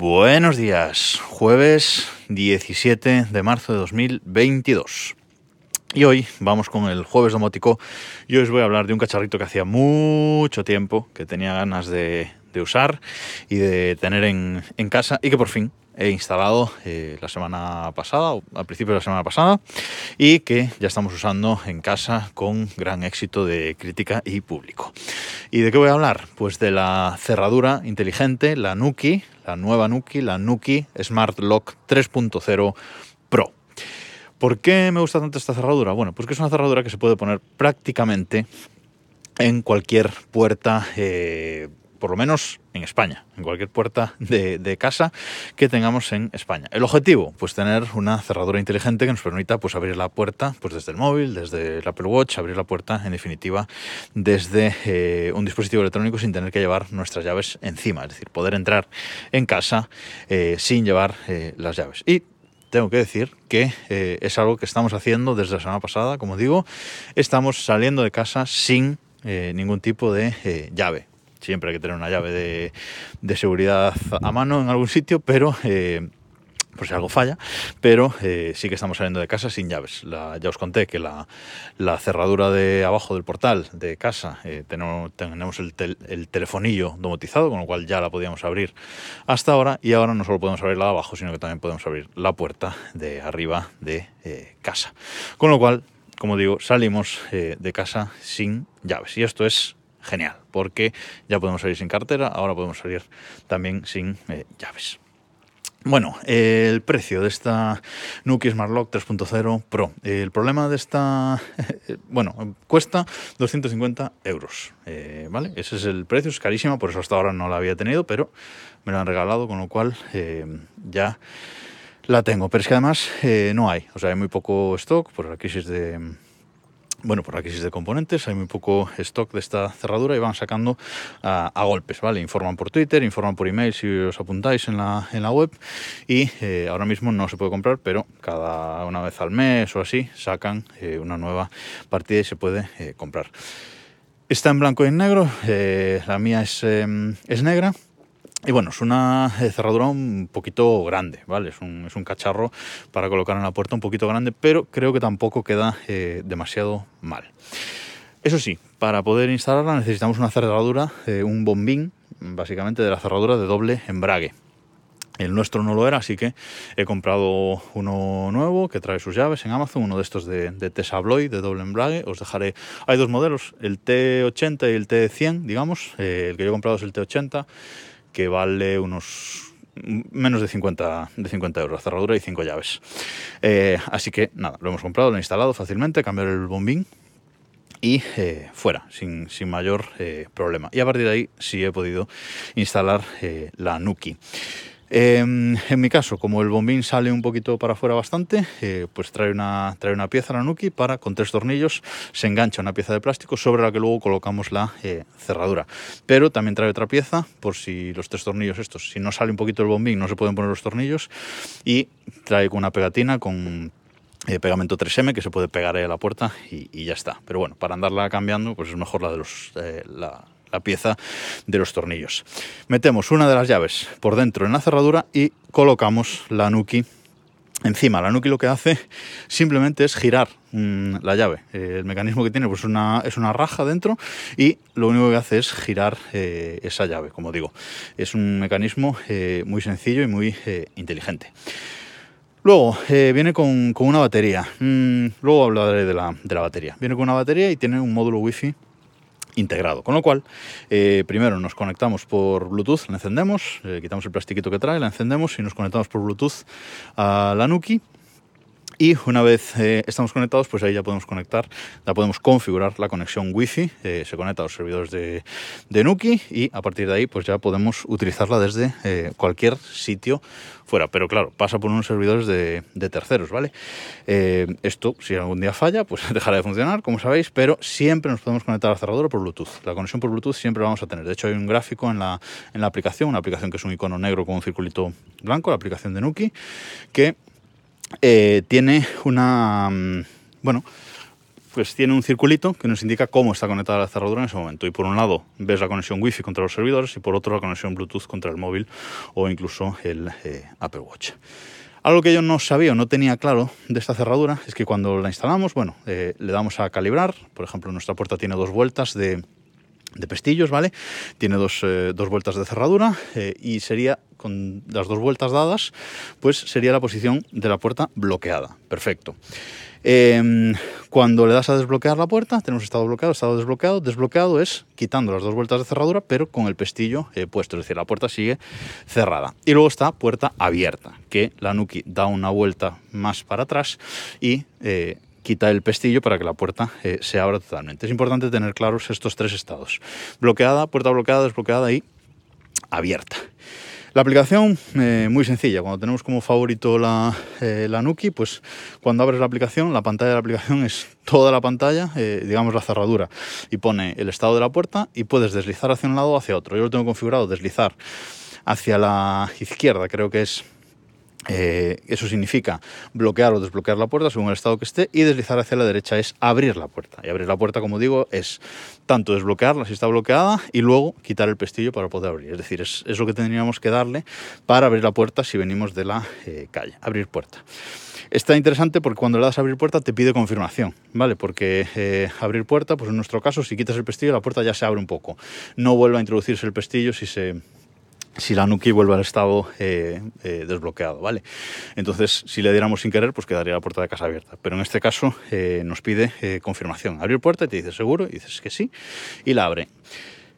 Buenos días, jueves 17 de marzo de 2022. Y hoy vamos con el jueves domótico y hoy os voy a hablar de un cacharrito que hacía mucho tiempo que tenía ganas de, usar y de tener en, en casa y que por fin he instalado eh, la semana pasada, al principio de la semana pasada, y que ya estamos usando en casa con gran éxito de crítica y público. ¿Y de qué voy a hablar? Pues de la cerradura inteligente, la Nuki, la nueva Nuki, la Nuki Smart Lock 3.0 Pro. ¿Por qué me gusta tanto esta cerradura? Bueno, pues que es una cerradura que se puede poner prácticamente en cualquier puerta eh, por lo menos en España, en cualquier puerta de, casa que tengamos en España. El objetivo, pues tener una cerradura inteligente que nos permita pues abrir la puerta pues desde el móvil, desde el Apple Watch, abrir la puerta en definitiva desde eh, un dispositivo electrónico sin tener que llevar nuestras llaves encima, es decir, poder entrar en casa eh, sin llevar eh, las llaves. Y tengo que decir que es algo que estamos haciendo desde la semana pasada, como digo, estamos saliendo de casa sin ningún tipo de llave siempre hay que tener una llave de, seguridad a mano en algún sitio, pero eh, por si algo falla, pero eh, sí que estamos saliendo de casa sin llaves. ya os conté que la, cerradura de abajo del portal de casa eh, tenemos, tenemos el, telefonillo domotizado, con lo cual ya la podíamos abrir hasta ahora y ahora no solo podemos abrir la de abajo, sino que también podemos abrir la puerta de arriba de casa. Con lo cual, como digo, salimos de casa sin llaves y esto es genial, porque ya podemos salir sin cartera, ahora podemos salir también sin eh, llaves. Bueno, el precio de esta Nuki Smart Lock 3.0 Pro. El problema de esta, bueno, cuesta 250 euros, eh, ¿vale? Ese es el precio, es carísima, por eso hasta ahora no la había tenido, pero me la han regalado, con lo cual eh, ya la tengo. Pero es que además no hay, o sea, hay muy poco stock por la crisis de bueno, por la crisis de componentes, hay muy poco stock de esta cerradura y van sacando a, golpes, ¿vale? Informan por Twitter, informan por email si os apuntáis en la, en la web y eh, ahora mismo no se puede comprar, pero cada una vez al mes o así sacan eh, una nueva partida y se puede eh, comprar. Está en blanco y en negro, la mía es, em, es negra y bueno, es una eh, cerradura un poquito grande, ¿vale? Es un, es un, cacharro para colocar en la puerta un poquito grande, pero creo que tampoco queda eh, demasiado mal. Eso sí, para poder instalarla necesitamos una cerradura, eh, un bombín, básicamente de la cerradura de doble embrague. El nuestro no lo era, así que he comprado uno nuevo que trae sus llaves en Amazon, uno de estos de, de Tesabloy de doble embrague. Os dejaré. Hay dos modelos, el T80 y el T100, digamos. el que yo he comprado es el T80 que vale unos menos de 50, de 50 euros, cerradura y 5 llaves. Eh, así que nada, lo hemos comprado, lo he instalado fácilmente, cambiar el bombín y eh, fuera, sin, mayor eh, problema. Y a partir de ahí sí he podido instalar la Nuki. Em, en mi caso, como el bombín sale un poquito para afuera bastante, eh, pues trae una, trae una pieza la Nuki para, con tres tornillos, se engancha una pieza de plástico sobre la que luego colocamos la eh, cerradura. Pero también trae otra pieza, por si los tres tornillos estos, si no sale un poquito el bombín, no se pueden poner los tornillos, y trae una pegatina con eh, pegamento 3M que se puede pegar ahí a la puerta y, ya está. Pero bueno, para andarla cambiando, pues es mejor la de los... la, la pieza de los tornillos. Metemos una de las llaves por dentro en la cerradura y colocamos la Nuki encima. La Nuki lo que hace simplemente es girar mm, la llave. Eh, el mecanismo que tiene pues una, es una raja dentro y lo único que hace es girar eh, esa llave, como digo. Es un mecanismo eh, muy sencillo y muy inteligente. Luego viene con, una batería. Mm, luego hablaré de la, de la batería. Viene con una batería y tiene un módulo wifi integrado. Con lo cual, eh, primero nos conectamos por Bluetooth, la encendemos, eh, quitamos el plastiquito que trae, la encendemos y nos conectamos por Bluetooth a la Nuki y una vez eh, estamos conectados, pues ahí ya podemos conectar, ya podemos configurar la conexión Wi-Fi, eh, se conecta a los servidores de, Nuki y a partir de ahí pues ya podemos utilizarla desde eh, cualquier sitio fuera. Pero claro, pasa por unos servidores de, terceros, ¿vale? esto, si algún día falla, pues dejará de funcionar, como sabéis, pero siempre nos podemos conectar al cerradura por Bluetooth. La conexión por Bluetooth siempre la vamos a tener. De hecho, hay un gráfico en la, en la aplicación, una aplicación que es un icono negro con un circulito blanco, la aplicación de Nuki, que eh, tiene una, mm, bueno, pues tiene un circulito que nos indica cómo está conectada la cerradura en ese momento. Y por un lado ves la conexión Wi-Fi contra los servidores y por otro la conexión Bluetooth contra el móvil o incluso el eh, Apple Watch. Algo que yo no sabía o no tenía claro de esta cerradura es que cuando la instalamos, bueno, eh, le damos a calibrar. Por ejemplo, nuestra puerta tiene dos vueltas de, pestillos, ¿vale? Tiene dos, eh, dos vueltas de cerradura y sería con las dos vueltas dadas, pues sería la posición de la puerta bloqueada. Perfecto. Em, cuando le das a desbloquear la puerta, tenemos estado bloqueado, estado desbloqueado. Desbloqueado es quitando las dos vueltas de cerradura, pero con el pestillo eh, puesto, es decir, la puerta sigue cerrada. Y luego está puerta abierta, que la Nuki da una vuelta más para atrás y eh, quita el pestillo para que la puerta eh, se abra totalmente. Es importante tener claros estos tres estados. Bloqueada, puerta bloqueada, desbloqueada y abierta. La aplicación, eh, muy sencilla, cuando tenemos como favorito la, eh, la, Nuki, pues cuando abres la aplicación, la pantalla de la aplicación es toda la pantalla, digamos la cerradura, y pone el estado de la puerta y puedes deslizar hacia un lado o hacia otro. Yo lo tengo configurado deslizar hacia la izquierda, creo que es eh, eso significa bloquear o desbloquear la puerta según el estado que esté y deslizar hacia la derecha es abrir la puerta. Y abrir la puerta, como digo, es tanto desbloquearla si está bloqueada y luego quitar el pestillo para poder abrir. Es decir, es, lo que tendríamos que darle para abrir la puerta si venimos de la eh, calle. Abrir puerta. Está interesante porque cuando le das a abrir puerta te pide confirmación, ¿vale? Porque eh, abrir puerta, pues en nuestro caso, si quitas el pestillo, la puerta ya se abre un poco. No vuelve a introducirse el pestillo si se si la Nuki vuelve al estado eh, eh, desbloqueado, ¿vale? Entonces, si le diéramos sin querer, pues quedaría la puerta de casa abierta. Pero en este caso eh, nos pide confirmación. Abrir puerta y te dice seguro, y dices que sí, y la abre.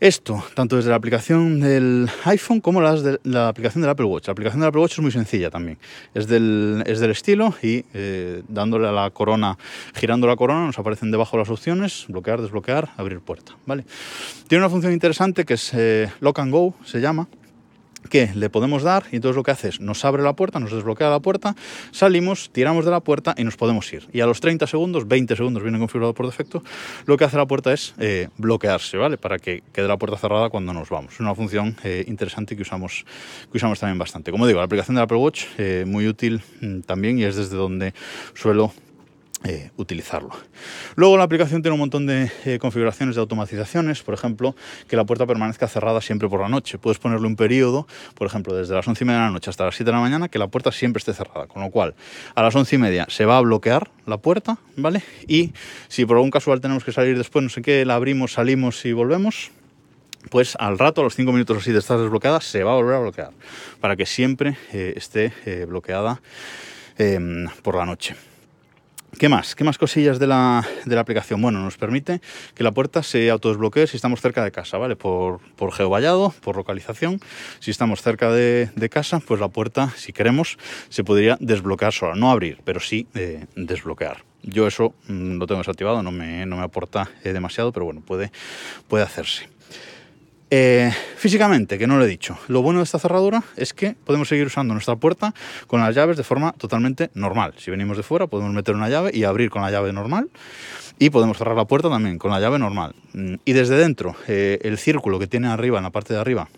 Esto, tanto desde la aplicación del iPhone como las de la aplicación del Apple Watch. La aplicación del Apple Watch es muy sencilla también. Es del, es del estilo y dándole a la corona, girando la corona, nos aparecen debajo las opciones, bloquear, desbloquear, abrir puerta. ¿vale? Tiene una función interesante que es Lock and Go, se llama, que le podemos dar y entonces lo que hace es nos abre la puerta, nos desbloquea la puerta, salimos, tiramos de la puerta y nos podemos ir. Y a los 30 segundos, 20 segundos viene configurado por defecto, lo que hace la puerta es eh, bloquearse, ¿vale? Para que quede la puerta cerrada cuando nos vamos. Es una función eh, interesante que usamos, que usamos también bastante. Como digo, la aplicación de Apple Watch, eh, muy útil mm, también y es desde donde suelo eh, utilizarlo. Luego la aplicación tiene un montón de eh, configuraciones de automatizaciones, por ejemplo, que la puerta permanezca cerrada siempre por la noche. Puedes ponerle un periodo, por ejemplo, desde las 11 y media de la noche hasta las 7 de la mañana, que la puerta siempre esté cerrada. Con lo cual, a las 11 y media se va a bloquear la puerta, ¿vale? Y si por algún casual tenemos que salir después, no sé qué, la abrimos, salimos y volvemos, pues al rato, a los 5 minutos así de estar desbloqueada, se va a volver a bloquear, para que siempre eh, esté bloqueada em, por la noche. ¿Qué más? ¿Qué más cosillas de la, aplicación? Bueno, nos permite que la puerta se autodesbloquee si estamos cerca de casa, ¿vale? Por, por geovallado, por localización. Si estamos cerca de, casa, pues la puerta, si queremos, se podría desbloquear sola. No abrir, pero sí eh, desbloquear. Yo eso mm, lo tengo desactivado, no me, no me aporta eh, demasiado, pero bueno, puede, puede hacerse. Eh, físicamente, que no lo he dicho, lo bueno de esta cerradura es que podemos seguir usando nuestra puerta con las llaves de forma totalmente normal. Si venimos de fuera, podemos meter una llave y abrir con la llave normal. Y podemos cerrar la puerta también con la llave normal. Mm, y desde dentro, eh, el círculo que tiene arriba, en la parte de arriba,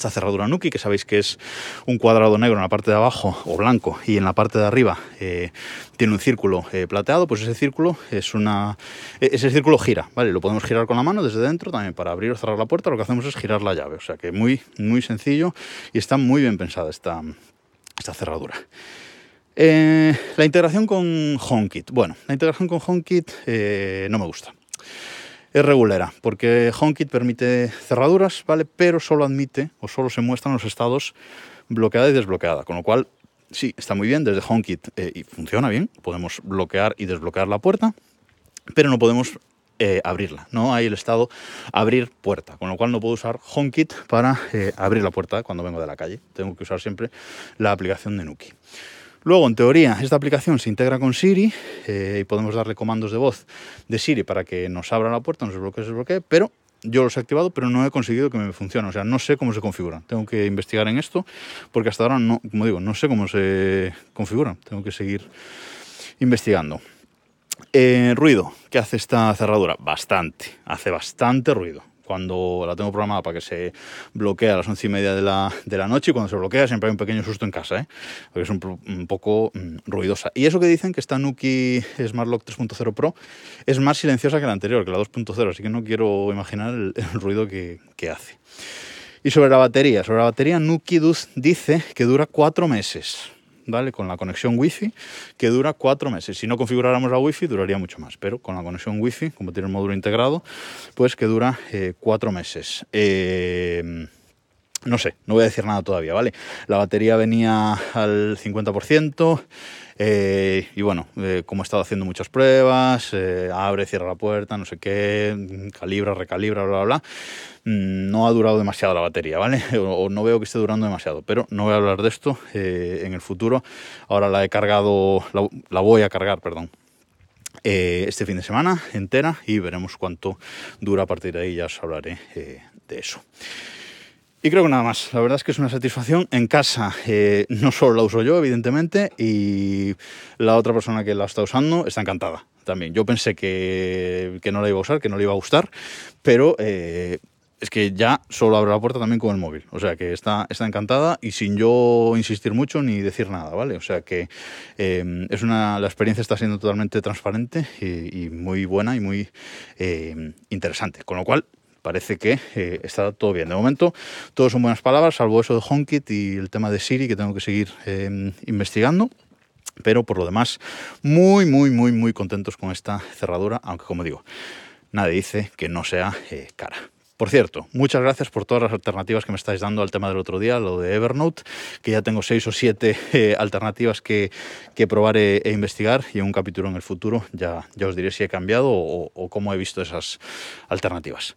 esta cerradura Nuki, que sabéis que es un cuadrado negro en la parte de abajo o blanco y en la parte de arriba eh, tiene un círculo eh, plateado, pues ese círculo es una e-, ese círculo gira, ¿vale? Lo podemos girar con la mano desde dentro también para abrir o cerrar la puerta, lo que hacemos es girar la llave, o sea que muy muy sencillo y está muy bien pensada esta, esta cerradura. Eh, la integración con HomeKit. Bueno, la integración con HomeKit no me gusta es regulera, porque HomeKit permite cerraduras, ¿vale? Pero solo admite o solo se muestran los estados bloqueada y desbloqueada, con lo cual sí, está muy bien desde HomeKit eh, y funciona bien, podemos bloquear y desbloquear la puerta, pero no podemos eh, abrirla, no hay el estado abrir puerta, con lo cual no puedo usar HomeKit para eh, abrir la puerta cuando vengo de la calle, tengo que usar siempre la aplicación de Nuki. Luego, en teoría, esta aplicación se integra con Siri eh, y podemos darle comandos de voz de Siri para que nos abra la puerta, nos desbloquee, se desbloquee, pero yo los he activado, pero no he conseguido que me funcione. O sea, no sé cómo se configuran. Tengo que investigar en esto, porque hasta ahora, no, como digo, no sé cómo se configuran. Tengo que seguir investigando. Eh, ruido. ¿Qué hace esta cerradura? Bastante. Hace bastante ruido cuando la tengo programada para que se bloquee a las once y media de la, de la noche y cuando se bloquea siempre hay un pequeño susto en casa, ¿eh? porque es un, poco mm, ruidosa. Y eso que dicen que esta Nuki Smart Lock 3.0 Pro es más silenciosa que la anterior, que la 2.0, así que no quiero imaginar el, ruido que, que hace. Y sobre la batería, sobre la batería Nuki dice que dura cuatro meses. Con la conexión Wi-Fi, que dura cuatro meses. Si no configuráramos la Wi-Fi, duraría mucho más, pero con la conexión Wi-Fi, como tiene el módulo integrado, pues que dura eh, cuatro meses. Eh, no sé, no voy a decir nada todavía, ¿vale? La batería venía al 50%. Eh, y bueno, como he estado haciendo muchas pruebas, abre, cierra la puerta, no sé qué, calibra, recalibra, bla, bla, bla, mm, no ha durado demasiado la batería, ¿vale? O, no veo que esté durando demasiado, pero no voy a hablar de esto en el futuro. Ahora la he cargado, la, voy a cargar, perdón. este fin de semana entera y veremos cuánto dura a partir de ahí, ya os hablaré de eso. Y creo que nada más. La verdad es que es una satisfacción. En casa eh, no solo la uso yo, evidentemente, y la otra persona que la está usando está encantada también. Yo pensé que, no la iba a usar, que no le iba a gustar, pero eh, es que ya solo abre la puerta también con el móvil. O sea que está, está encantada y sin yo insistir mucho ni decir nada, ¿vale? O sea que eh, es una, la experiencia está siendo totalmente transparente y, muy buena y muy interesante. Con lo cual, parece que eh, está todo bien. De momento, todo son buenas palabras, salvo eso de HomeKit y el tema de Siri, que tengo que seguir em, investigando. Pero por lo demás, muy, muy, muy, muy contentos con esta cerradura, aunque como digo, nadie dice que no sea eh, cara. Por cierto, muchas gracias por todas las alternativas que me estáis dando al tema del otro día, lo de Evernote, que ya tengo seis o siete eh, alternativas que, que probar e, e, investigar y en un capítulo en el futuro ya, ya os diré si he cambiado o cómo he visto esas alternativas.